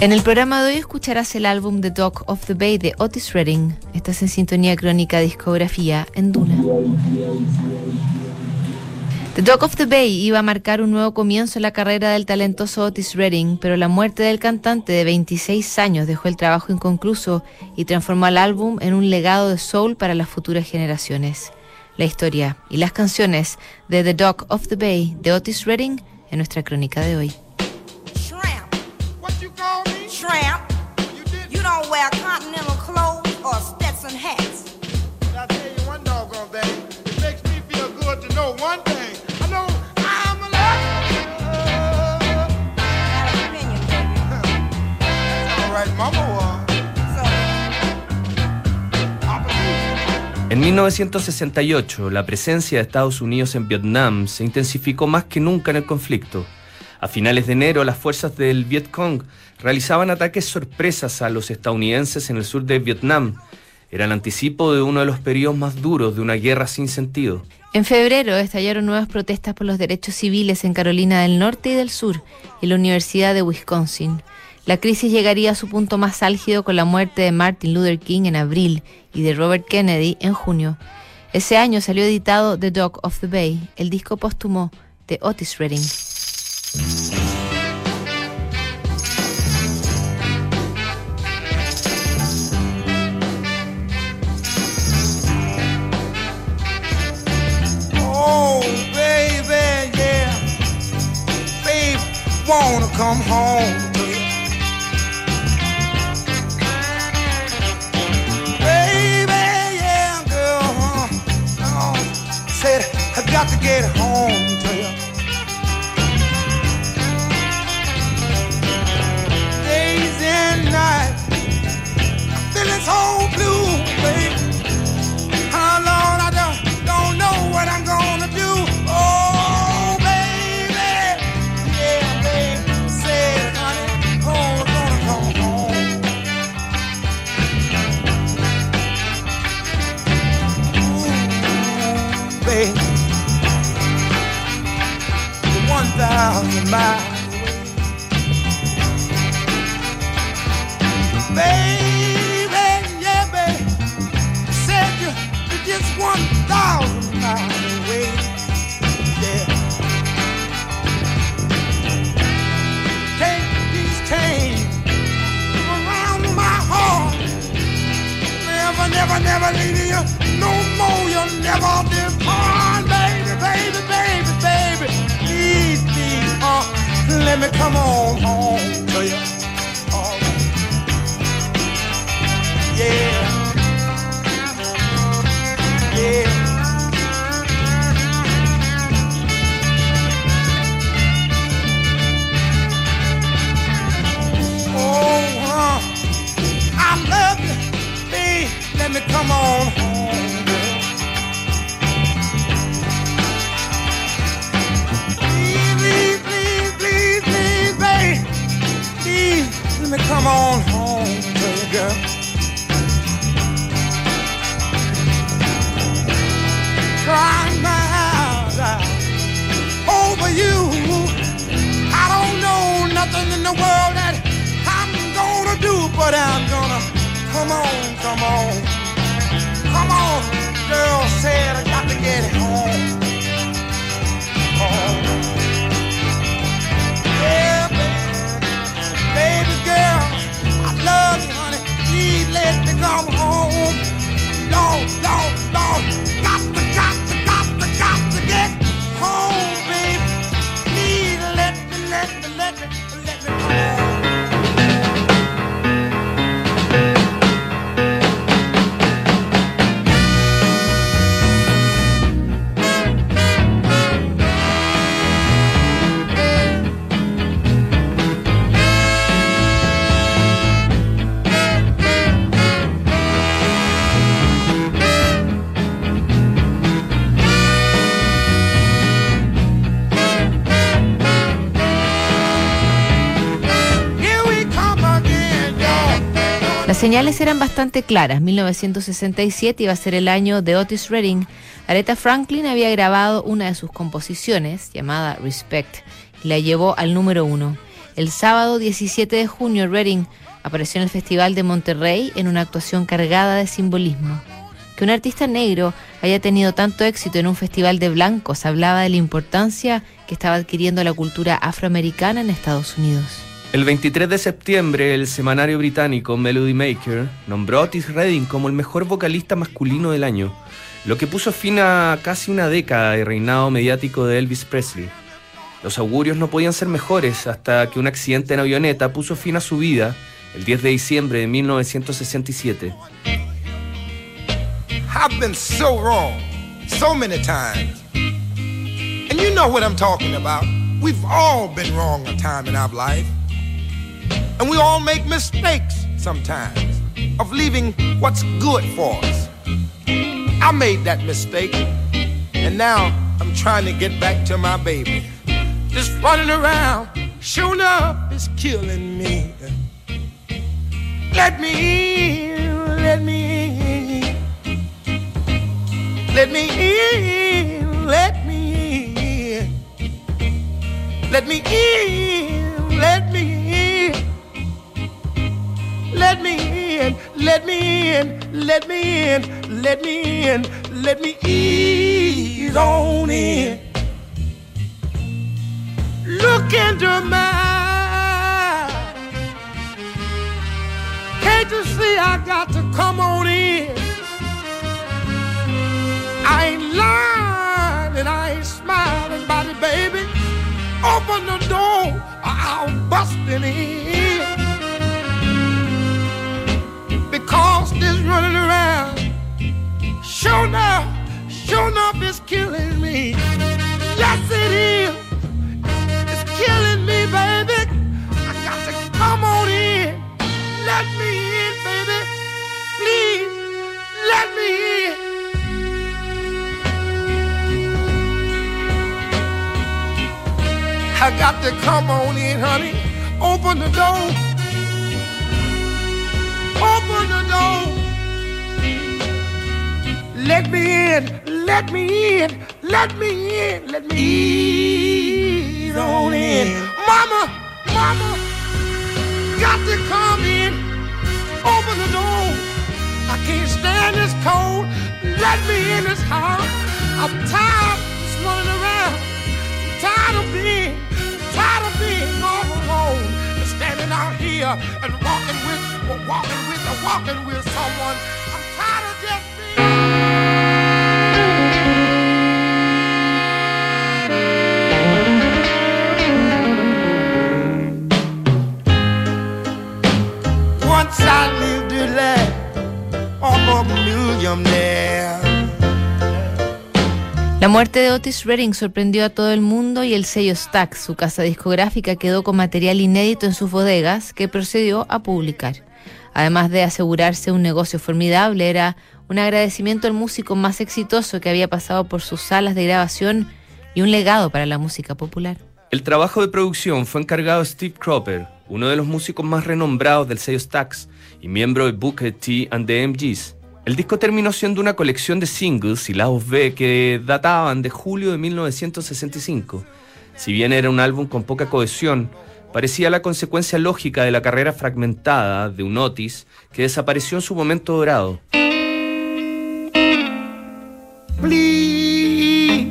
En el programa de hoy escucharás el álbum The Dog of the Bay de Otis Redding. Estás en sintonía crónica discografía en Duna. The Dog of the Bay iba a marcar un nuevo comienzo en la carrera del talentoso Otis Redding, pero la muerte del cantante de 26 años dejó el trabajo inconcluso y transformó al álbum en un legado de soul para las futuras generaciones. La historia y las canciones de The Dog of the Bay de Otis Redding en nuestra crónica de hoy. En 1968, la presencia de Estados Unidos en Vietnam se intensificó más que nunca en el conflicto. A finales de enero, las fuerzas del Vietcong realizaban ataques sorpresas a los estadounidenses en el sur de Vietnam. Era el anticipo de uno de los periodos más duros de una guerra sin sentido. En febrero estallaron nuevas protestas por los derechos civiles en Carolina del Norte y del Sur y la Universidad de Wisconsin. La crisis llegaría a su punto más álgido con la muerte de Martin Luther King en abril y de Robert Kennedy en junio. Ese año salió editado The Dog of the Bay, el disco póstumo de Otis Redding. Oh, got to get home Baby, yeah, baby, said you, you're just one thousand miles away. Yeah. Take these chains around my heart. Never, never, never you no more. You'll never baby, baby, baby, baby uh, let me come on home to you. But I'm gonna come on, come on, come on. Girl said I got to get home. Señales eran bastante claras. 1967 iba a ser el año de Otis Redding. Aretha Franklin había grabado una de sus composiciones, llamada Respect, y la llevó al número uno. El sábado 17 de junio, Redding apareció en el Festival de Monterrey en una actuación cargada de simbolismo. Que un artista negro haya tenido tanto éxito en un festival de blancos hablaba de la importancia que estaba adquiriendo la cultura afroamericana en Estados Unidos. El 23 de septiembre, el semanario británico Melody Maker nombró a Otis Redding como el mejor vocalista masculino del año, lo que puso fin a casi una década de reinado mediático de Elvis Presley. Los augurios no podían ser mejores hasta que un accidente en avioneta puso fin a su vida el 10 de diciembre de 1967. I've been so wrong so many times. And you know what I'm talking about. We've all been wrong a time in our life. And we all make mistakes sometimes of leaving what's good for us. I made that mistake. And now I'm trying to get back to my baby. Just running around, showing up is killing me. Let me in, let me in. Let me in, let me in. Let me in, let me in, let me in, let me in, let me ease on in. Look into my eyes. Can't you see I got to come on in? I ain't lying and I ain't smiling it, baby. Open the door, or I'll bust in. Because this running around, sure enough, sure enough, it's killing me. Yes, it is. It's killing me, baby. I got to come on in. Let me in, baby. Please, let me in. I got to come on in, honey. Open the door. Open the door. Let me in. Let me in. Let me in. Let me ease on in. Mama, mama, got to come in. Open the door. I can't stand this cold. Let me in this house. I'm tired of running around. tired of being, tired of being all alone. And standing out here and walking I'm tired of a. La muerte de Otis Redding sorprendió a todo el mundo y el sello Stax, su casa discográfica, quedó con material inédito en sus bodegas que procedió a publicar. Además de asegurarse un negocio formidable, era un agradecimiento al músico más exitoso que había pasado por sus salas de grabación y un legado para la música popular. El trabajo de producción fue encargado a Steve Cropper, uno de los músicos más renombrados del sello Stax y miembro de Booker T and the MGs. El disco terminó siendo una colección de singles y lados B que databan de julio de 1965. Si bien era un álbum con poca cohesión, parecía la consecuencia lógica de la carrera fragmentada de un Otis que desapareció en su momento dorado. Please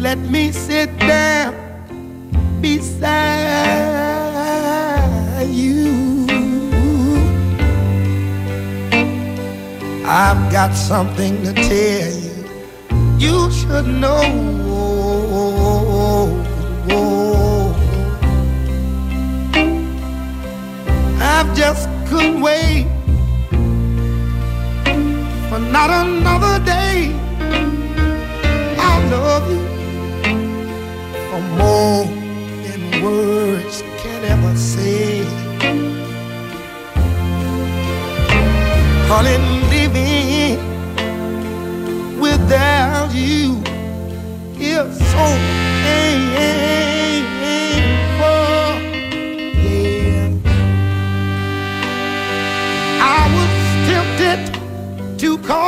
let me sit down beside you. I've got something to tell you. You should know. I just couldn't wait for not another day. I love you for more than words can ever say. Honey, living without you is so. Yeah. To call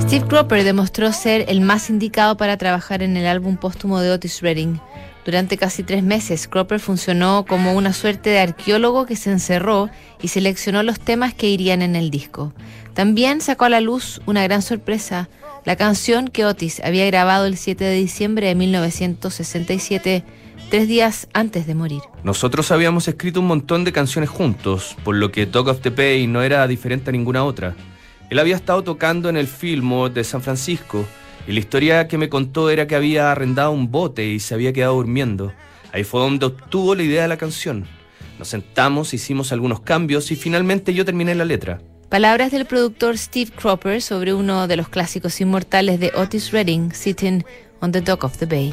Steve Cropper demostró ser el más indicado para trabajar en el álbum póstumo de Otis Redding. Durante casi tres meses, Cropper funcionó como una suerte de arqueólogo que se encerró y seleccionó los temas que irían en el disco. También sacó a la luz una gran sorpresa, la canción que Otis había grabado el 7 de diciembre de 1967, tres días antes de morir. Nosotros habíamos escrito un montón de canciones juntos, por lo que Talk of the Bay no era diferente a ninguna otra. Él había estado tocando en el Fillmore de San Francisco y la historia que me contó era que había arrendado un bote y se había quedado durmiendo. Ahí fue donde obtuvo la idea de la canción. Nos sentamos, hicimos algunos cambios y finalmente yo terminé la letra. Palabras del productor Steve Cropper sobre uno de los clásicos inmortales de Otis Redding, Sitting on the Dock of the Bay.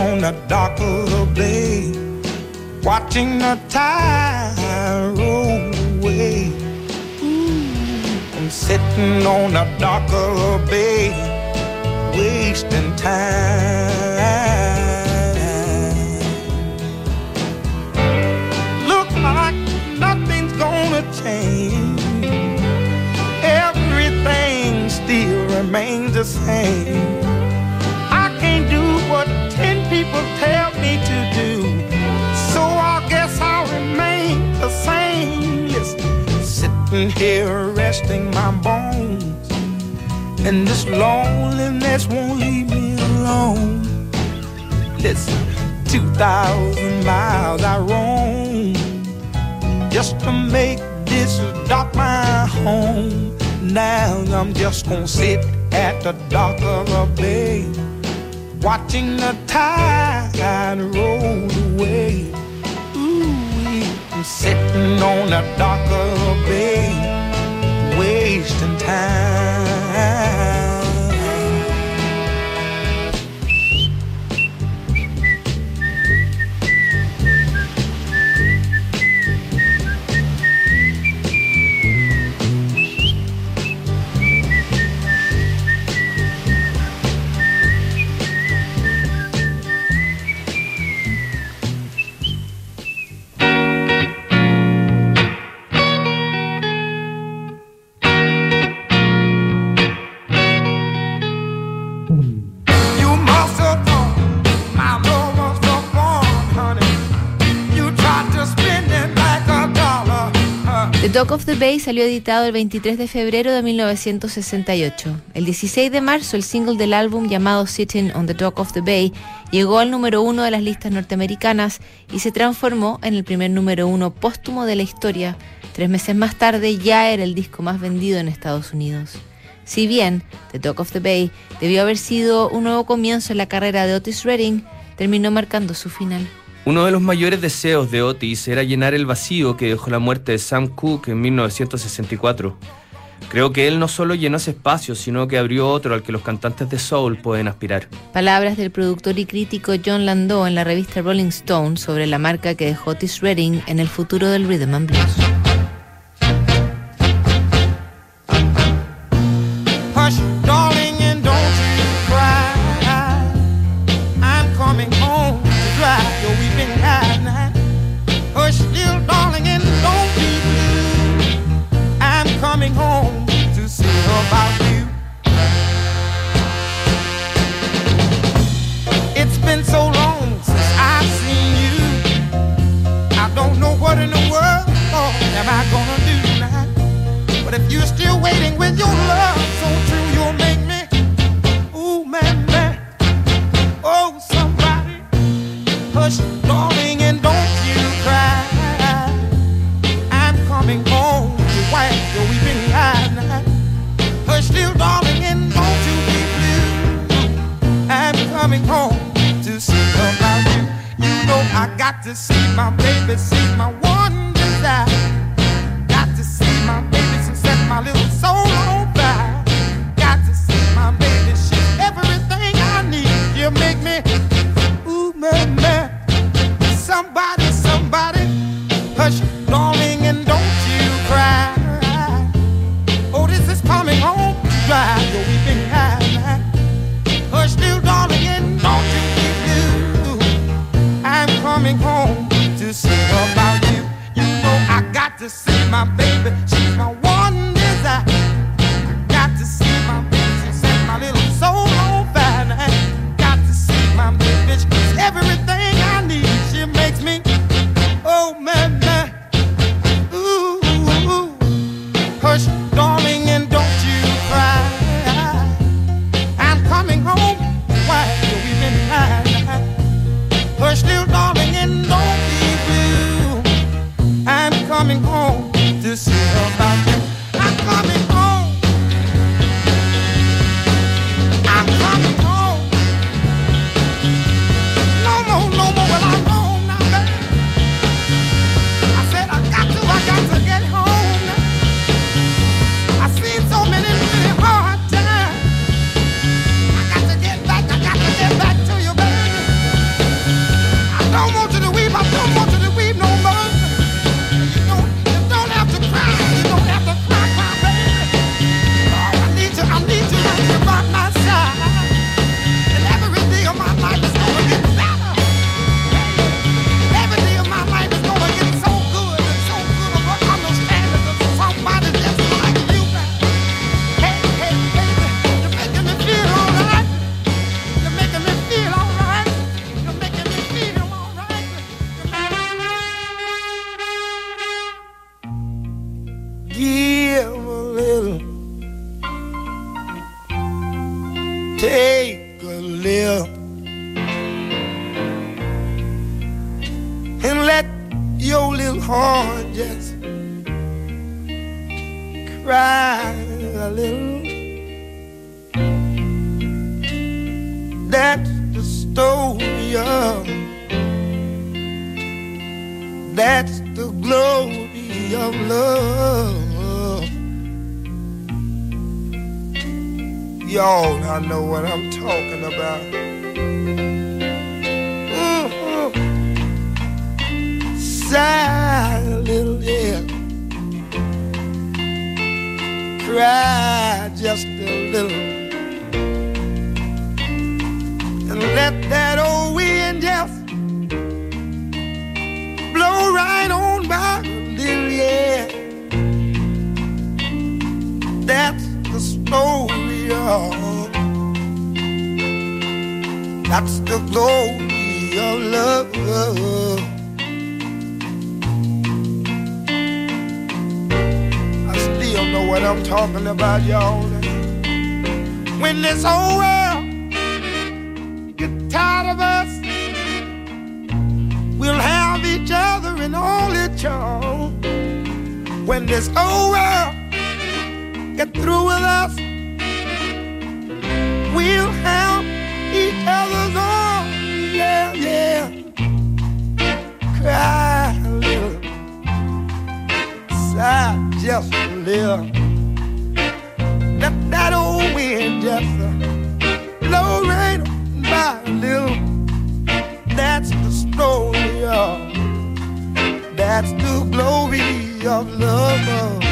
on the dock of the bay, watching the tide roll away. Ooh, I'm sitting on the dock of the bay, wasting time. Gonna sit at the dock of a bay, watching the tide roll away. Ooh, I'm sitting on the dock of a bay, wasting time. Dock of the Bay salió editado el 23 de febrero de 1968. El 16 de marzo, el single del álbum llamado Sitting on the Dock of the Bay llegó al número uno de las listas norteamericanas y se transformó en el primer número uno póstumo de la historia. Tres meses más tarde ya era el disco más vendido en Estados Unidos. Si bien The Dock of the Bay debió haber sido un nuevo comienzo en la carrera de Otis Redding, terminó marcando su final. Uno de los mayores deseos de Otis era llenar el vacío que dejó la muerte de Sam Cooke en 1964. Creo que él no solo llenó ese espacio, sino que abrió otro al que los cantantes de soul pueden aspirar. Palabras del productor y crítico John Landau en la revista Rolling Stone sobre la marca que dejó Otis Redding en el futuro del rhythm and blues. weeping darling, you. I'm coming home to sing about you. You know I got to see my baby. She's my. Of love. Y'all, I know what I'm talking about. Sigh a little, yeah. Cry just a little. And let that old wind just blow right on by That's the glory of love. I still know what I'm talking about, y'all. When this whole world get tired of us, we'll have each other and all it, y'all. When this whole world get through with us, we'll have each other's arms. Yeah, yeah. Cry a little, sigh just a little. Let that old wind just uh, blow right by a little. That's the story of. That's the glory of love.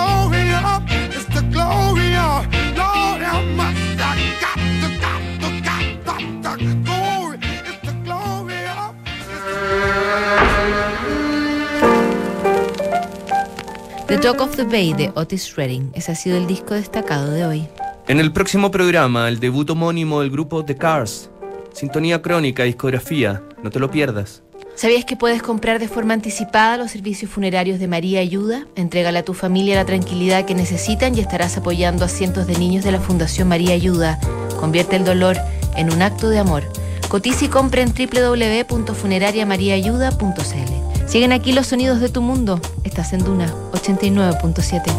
Glory of. It's the glory of. Lord, how much I got to, got to, got to, the glory. It's the glory of. The Talk of the Bay de Otis Redding. Ese ha sido el disco destacado de hoy. En el próximo programa, el debut homónimo del grupo The Cars. Sintonía crónica, discografía. No te lo pierdas. ¿Sabías que puedes comprar de forma anticipada los servicios funerarios de María Ayuda? Entrégale a tu familia la tranquilidad que necesitan y estarás apoyando a cientos de niños de la Fundación María Ayuda. Convierte el dolor en un acto de amor. Cotiza y compra en www.funerariamariaayuda.cl. Siguen aquí los sonidos de tu mundo. Estás en Duna 89.7.